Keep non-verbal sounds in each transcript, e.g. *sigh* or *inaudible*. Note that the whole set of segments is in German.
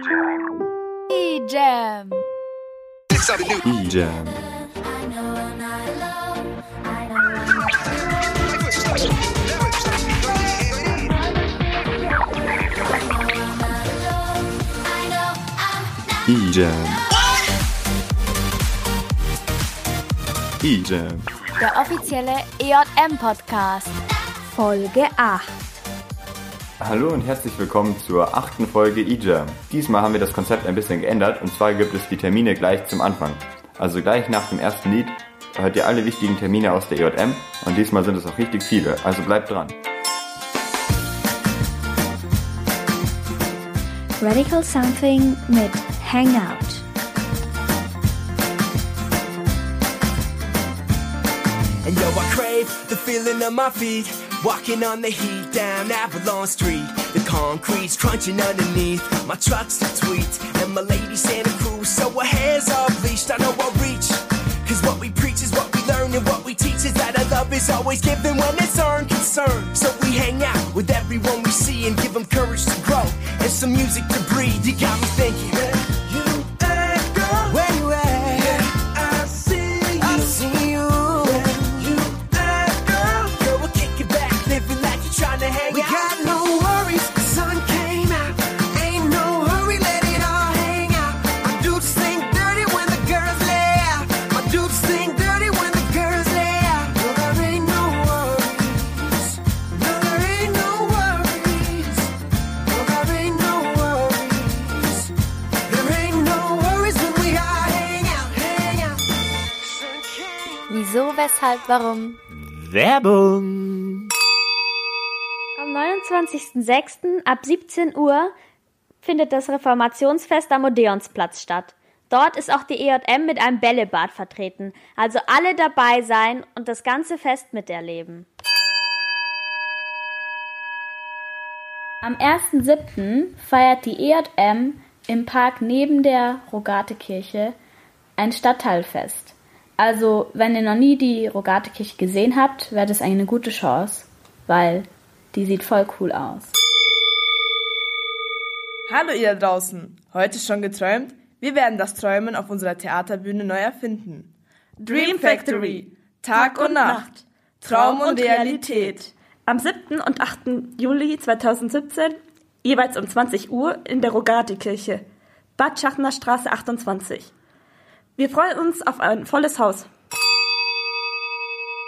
E-Jam. E-Jam. E-Jam. E-Jam. Der offizielle EJM-Podcast. Folge 8. Hallo und herzlich willkommen zur achten Folge E-Jam. Diesmal haben wir das Konzept ein bisschen geändert und zwar gibt es die Termine gleich zum Anfang. Also gleich nach dem ersten Lied hört ihr alle wichtigen Termine aus der EJM und diesmal sind es auch richtig viele, also bleibt dran. Radical Something mit Hangout. And yo, I crave the feeling of my feet. Walking on the heat down Avalon Street. The concrete's crunching underneath. My truck's a tweet. And my lady Santa Cruz. So her hair's all bleached. I know I'll reach. Cause what we preach is what we learn. And what we teach is that our love is always given when it's earned concern. So we hang out with everyone we see and give them courage to grow. And some music to breathe. You got me thinking. Weshalb, warum? Werbung. Am 29.06. ab 17 Uhr findet das Reformationsfest am Odeonsplatz statt. Dort ist auch die EJM mit einem Bällebad vertreten. Also alle dabei sein und das ganze Fest miterleben. Am 1.07. feiert die EJM im Park neben der Rogatekirche ein Stadtteilfest. Also, wenn ihr noch nie die Rogatekirche gesehen habt, wäre das eine gute Chance, weil die sieht voll cool aus. Hallo ihr da draußen. Heute schon geträumt? Wir werden das Träumen auf unserer Theaterbühne neu erfinden. Dream Factory. Tag und Nacht. Traum und Realität. Am 7. und 8. Juli 2017, jeweils um 20 Uhr in der Rogati-Kirche, Bad Schachner Straße 28. Wir freuen uns auf ein volles Haus.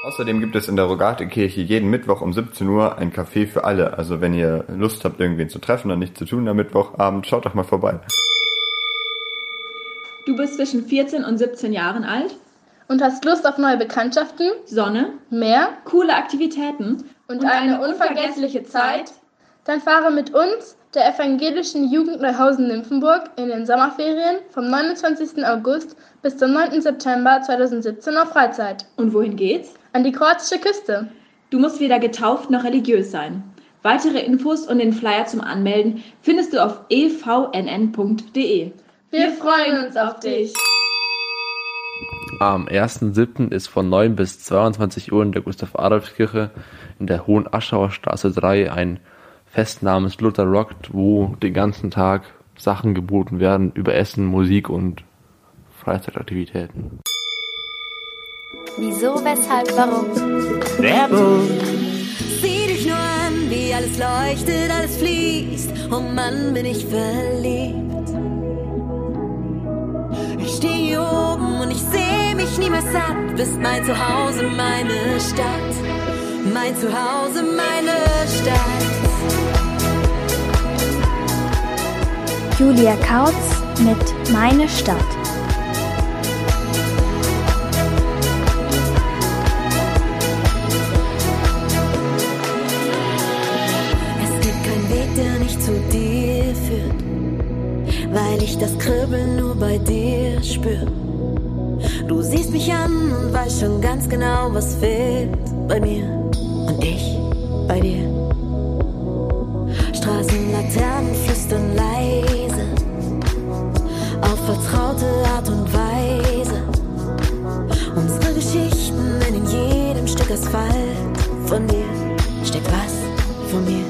Außerdem gibt es in der Rogate-Kirche jeden Mittwoch um 17 Uhr ein Café für alle. Also wenn ihr Lust habt, irgendwen zu treffen und nichts zu tun am Mittwochabend, schaut doch mal vorbei. Du bist zwischen 14 und 17 Jahren alt, und hast Lust auf neue Bekanntschaften, Sonne, mehr coole Aktivitäten und, eine unvergessliche Zeit, dann fahre mit uns, der evangelischen Jugend Neuhausen-Nymphenburg, in den Sommerferien vom 29. August bis zum 9. September 2017 auf Freizeit Und wohin geht's? an die kroatische Küste. Du musst weder getauft noch religiös sein. Weitere Infos und den Flyer zum Anmelden findest du auf evnn.de. Wir freuen uns auf dich. Am 1.7. ist von 9 bis 22 Uhr in der Gustav-Adolfs-Kirche in der Hohen Aschauer Straße 3 ein Fest namens Luther Rockt, wo den ganzen Tag Sachen geboten werden über Essen, Musik und Freizeitaktivitäten. Wieso, weshalb, warum? Werbung. Sieh dich nur an, wie alles leuchtet, alles fließt. Oh Mann, bin ich verliebt. Ich stehe hier oben und ich sehe mich nie mehr satt. Bist mein Zuhause, meine Stadt. Mein Zuhause, meine Stadt. Julia Kautz mit Meine Stadt. Es gibt keinen Weg, der nicht zu dir führt, weil ich das Kribbeln nur bei dir spür. Du siehst mich an und weißt schon ganz genau, was fehlt bei mir und ich bei dir. Vertraute Art und Weise. Unsere Geschichten in jedem Stück Asphalt von dir steckt was von mir.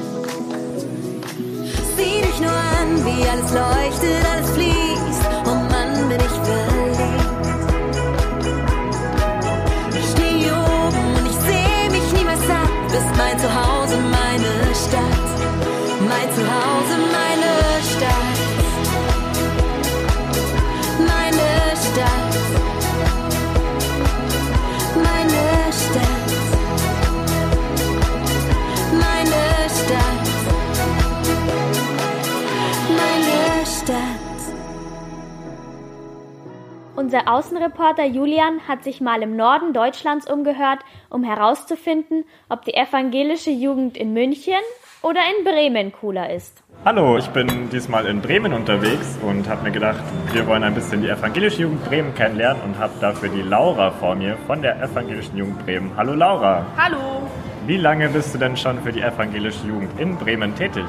Sieh dich nur an, wie alles leuchtet, alles fließt. Oh Mann, bin ich verliebt. Ich stehe oben und ich sehe mich niemals ab. Bist mein Zuhause, meine Stadt. Mein Zuhause, meine Unser Außenreporter Julian hat sich mal im Norden Deutschlands umgehört, um herauszufinden, ob die evangelische Jugend in München oder in Bremen cooler ist. Hallo, ich bin diesmal in Bremen unterwegs und habe mir gedacht, wir wollen ein bisschen die evangelische Jugend Bremen kennenlernen und habe dafür die Laura vor mir von der evangelischen Jugend Bremen. Hallo Laura. Hallo. Wie lange bist du denn schon für die evangelische Jugend in Bremen tätig?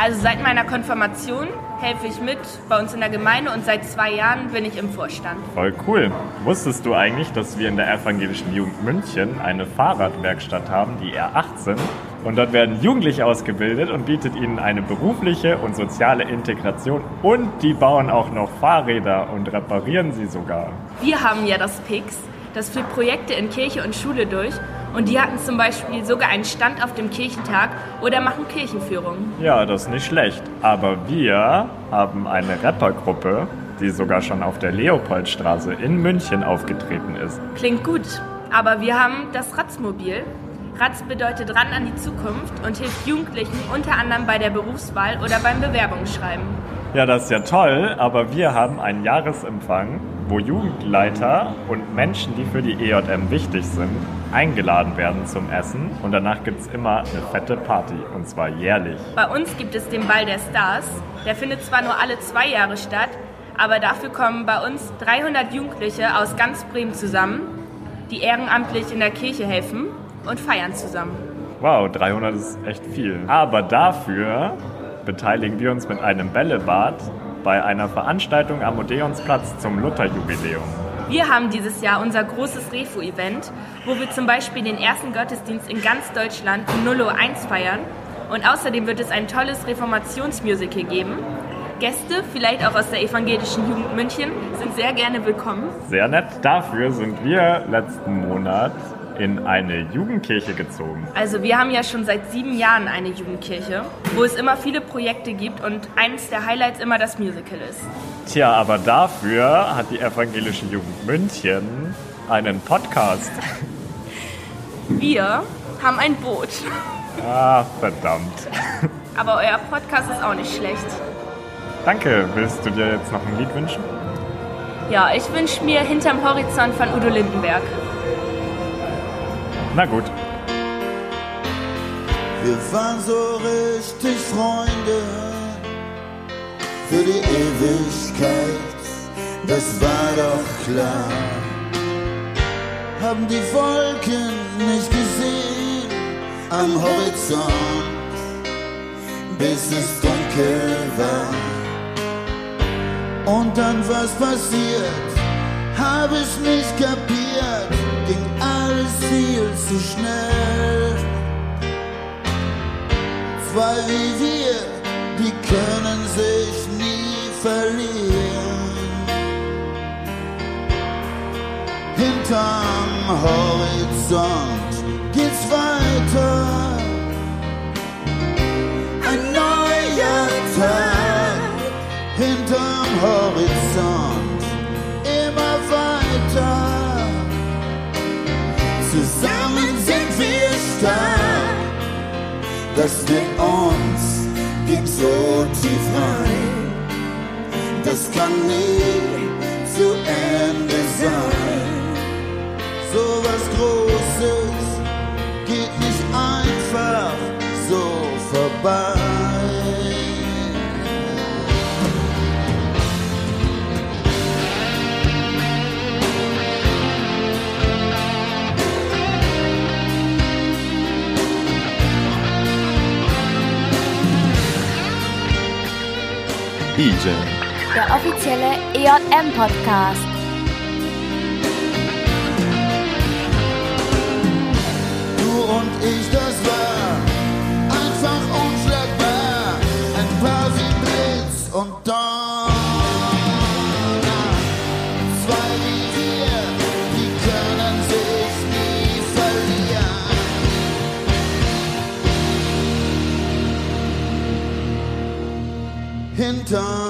Also seit meiner Konfirmation helfe ich mit bei uns in der Gemeinde und seit zwei Jahren bin ich im Vorstand. Voll cool. Wusstest du eigentlich, dass wir in der evangelischen Jugend München eine Fahrradwerkstatt haben, die R18? Und dort werden Jugendliche ausgebildet und bietet ihnen eine berufliche und soziale Integration. Und die bauen auch noch Fahrräder und reparieren sie sogar. Wir haben ja das PIX, das führt Projekte in Kirche und Schule durch und die hatten zum Beispiel sogar einen Stand auf dem Kirchentag oder machen Kirchenführungen. Ja, das ist nicht schlecht. Aber wir haben eine Rappergruppe, die sogar schon auf der Leopoldstraße in München aufgetreten ist. Klingt gut, aber wir haben das Ratzmobil. Ratz bedeutet ran an die Zukunft und hilft Jugendlichen unter anderem bei der Berufswahl oder beim Bewerbungsschreiben. Ja, das ist ja toll, aber wir haben einen Jahresempfang, wo Jugendleiter und Menschen, die für die EJM wichtig sind, eingeladen werden zum Essen und danach gibt es immer eine fette Party und zwar jährlich. Bei uns gibt es den Ball der Stars. Der findet zwar nur alle zwei Jahre statt, aber dafür kommen bei uns 300 Jugendliche aus ganz Bremen zusammen, die ehrenamtlich in der Kirche helfen und feiern zusammen. Wow, 300 ist echt viel. Aber dafür beteiligen wir uns mit einem Bällebad bei einer Veranstaltung am Odeonsplatz zum Lutherjubiläum. Wir haben dieses Jahr unser großes Refu-Event, wo wir zum Beispiel den ersten Gottesdienst in ganz Deutschland um 0 Uhr 1 feiern. Und außerdem wird es ein tolles Reformationsmusical geben. Gäste, vielleicht auch aus der evangelischen Jugend München, sind sehr gerne willkommen. Sehr nett. Dafür sind wir letzten Monat in eine Jugendkirche gezogen. Also wir haben ja schon seit sieben Jahren eine Jugendkirche, wo es immer viele Projekte gibt und eines der Highlights immer das Musical ist. Tja, aber dafür hat die evangelische Jugend München einen Podcast. *laughs* Wir haben ein Boot. Ah, verdammt. *laughs* Aber euer Podcast ist auch nicht schlecht. Danke. Willst du dir jetzt noch ein Lied wünschen? Ja, ich wünsche mir Hinterm Horizont von Udo Lindenberg. Na gut. Wir waren so richtig Freunde für die Ewigkeit, das war doch klar. Haben die Wolken nicht gesehen am Horizont, bis es dunkel war. Und dann was passiert, hab ich nicht kapiert, ging alles viel zu schnell. Zwei wie wir, die können sich nie verlieren. Hinterm Horizont geht's weiter. Das mit uns geht so tief rein. Das kann nie Reise. Der offizielle EJM-Podcast. Du und ich, das war einfach unschlagbar. Ein paar wie Blitz und Donner. Zwei wie wir, die können sich nie verlieren. Hinter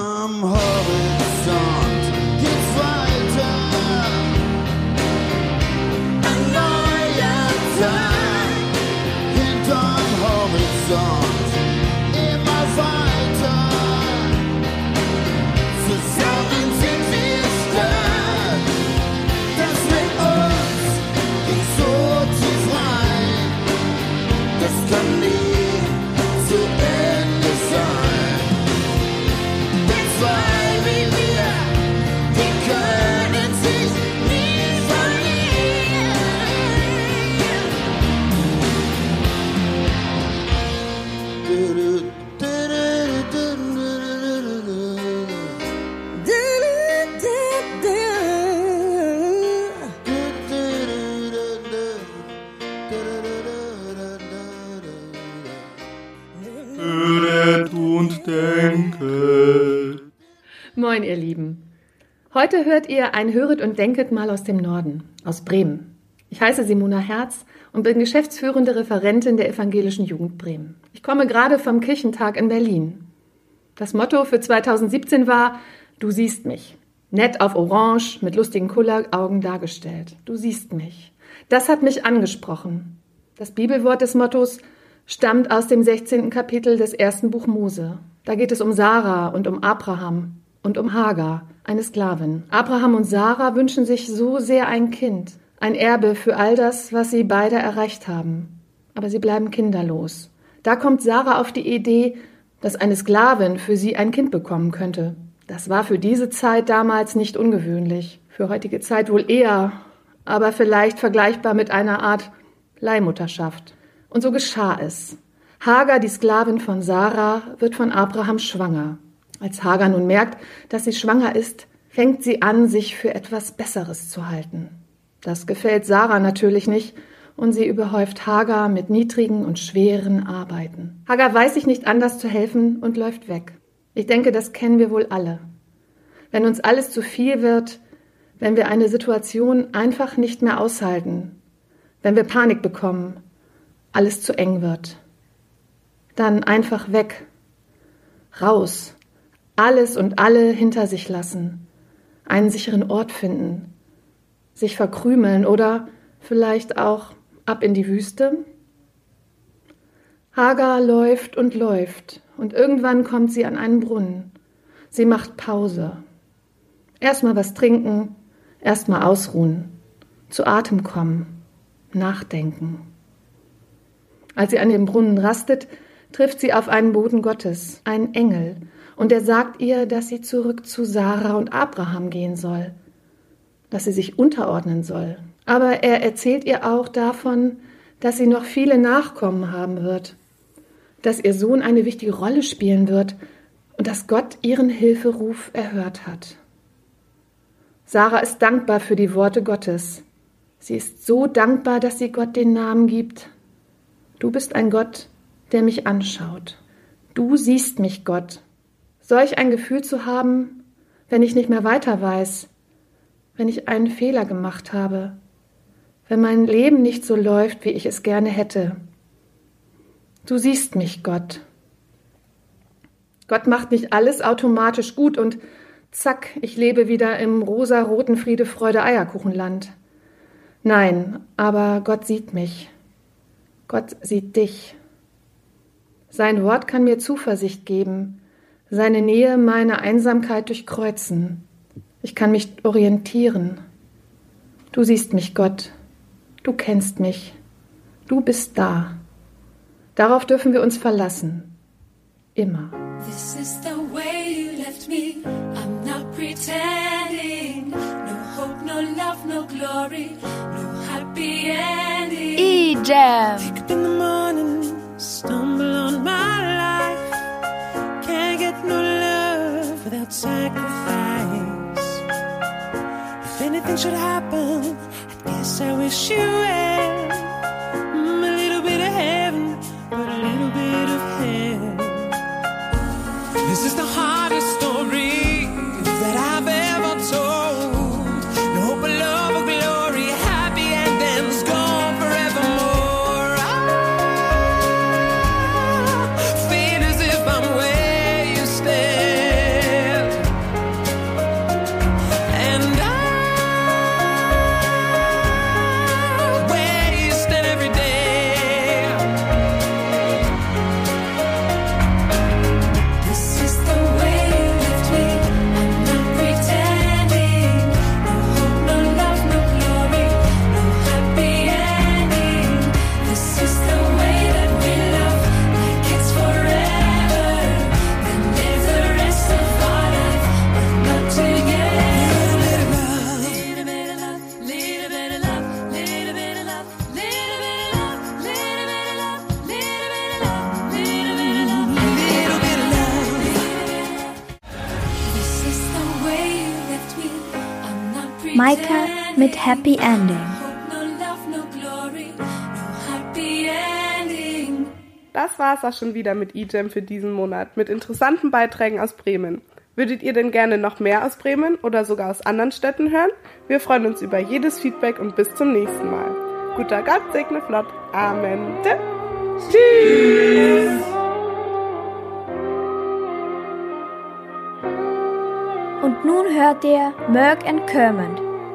Moin, ihr Lieben. Heute hört ihr ein Höret und Denket mal aus dem Norden, aus Bremen. Ich heiße Simona Herz und bin geschäftsführende Referentin der Evangelischen Jugend Bremen. Ich komme gerade vom Kirchentag in Berlin. Das Motto für 2017 war, du siehst mich. Nett auf Orange, mit lustigen Kulleraugen dargestellt. Du siehst mich. Das hat mich angesprochen. Das Bibelwort des Mottos stammt aus dem 16. Kapitel des ersten Buch Mose. Da geht es um Sarah und um Abraham und um Hagar, eine Sklavin. Abraham und Sarah wünschen sich so sehr ein Kind, ein Erbe für all das, was sie beide erreicht haben. Aber sie bleiben kinderlos. Da kommt Sarah auf die Idee, dass eine Sklavin für sie ein Kind bekommen könnte. Das war für diese Zeit damals nicht ungewöhnlich, für heutige Zeit wohl eher, aber vielleicht vergleichbar mit einer Art Leihmutterschaft. Und so geschah es. Hagar, die Sklavin von Sarah, wird von Abraham schwanger. Als Hagar nun merkt, dass sie schwanger ist, fängt sie an, sich für etwas Besseres zu halten. Das gefällt Sarah natürlich nicht, und sie überhäuft Hagar mit niedrigen und schweren Arbeiten. Hagar weiß sich nicht anders zu helfen und läuft weg. Ich denke, das kennen wir wohl alle. Wenn uns alles zu viel wird, wenn wir eine Situation einfach nicht mehr aushalten, wenn wir Panik bekommen, alles zu eng wird, dann einfach weg, raus, alles und alle hinter sich lassen, einen sicheren Ort finden, sich verkrümeln oder vielleicht auch ab in die Wüste? Hagar läuft und läuft und irgendwann kommt sie an einen Brunnen. Sie macht Pause. Erstmal was trinken, erstmal ausruhen, zu Atem kommen, nachdenken. Als sie an dem Brunnen rastet, trifft sie auf einen Boden Gottes, einen Engel, und er sagt ihr, dass sie zurück zu Sarah und Abraham gehen soll, dass sie sich unterordnen soll. Aber er erzählt ihr auch davon, dass sie noch viele Nachkommen haben wird, dass ihr Sohn eine wichtige Rolle spielen wird und dass Gott ihren Hilferuf erhört hat. Sarah ist dankbar für die Worte Gottes. Sie ist so dankbar, dass sie Gott den Namen gibt. Du bist ein Gott, der mich anschaut. Du siehst mich, Gott. Solch ein Gefühl zu haben, wenn ich nicht mehr weiter weiß, wenn ich einen Fehler gemacht habe, wenn mein Leben nicht so läuft, wie ich es gerne hätte. Du siehst mich, Gott. Gott macht nicht alles automatisch gut und zack, ich lebe wieder im rosa-roten Friede, Freude, Eierkuchenland. Nein, aber Gott sieht mich. Gott sieht dich. Sein Wort kann mir Zuversicht geben, seine Nähe meine Einsamkeit durchkreuzen. Ich kann mich orientieren. Du siehst mich, Gott. Du kennst mich. Du bist da. Darauf dürfen wir uns verlassen. Immer. This is the way you left me. I'm not pretending. No hope, no love, no glory, no happy ending. E-Jam. Wake up in the morning, stumble should happen, I guess I wish you well. Mm, a little bit of heaven, but a little bit of hell. This is the hardest Happy Ending. Das war's auch schon wieder mit eGem für diesen Monat, mit interessanten Beiträgen aus Bremen. Würdet ihr denn gerne noch mehr aus Bremen oder sogar aus anderen Städten hören? Wir freuen uns über jedes Feedback und bis zum nächsten Mal. Guter Gott segne flott. Amen. Tschüss. Und nun hört ihr Merck and Kermond.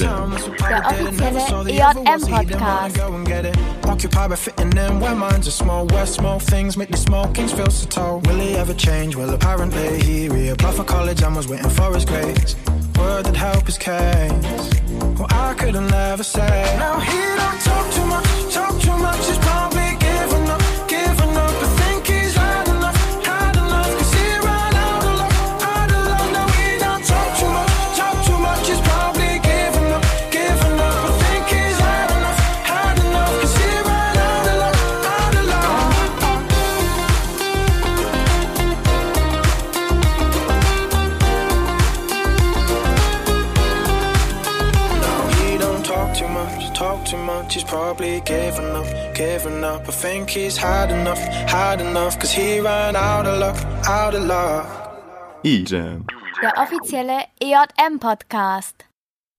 Der Papa did. The offizielle other ones, he didn't wanna EJM-Podcast. go and get it. Occupied by fitting in where minds are small. Where small things make the small kings feel so tall. Will he ever change? Well, apparently he reapplied for college and was waiting for his grades. Word that help his case. Well, I couldn't never say. Now he don't talk too much, talk too much. He's probably had enough, had enough. Cause he ran out of luck, out of luck. eJam. Der offizielle EJM Podcast.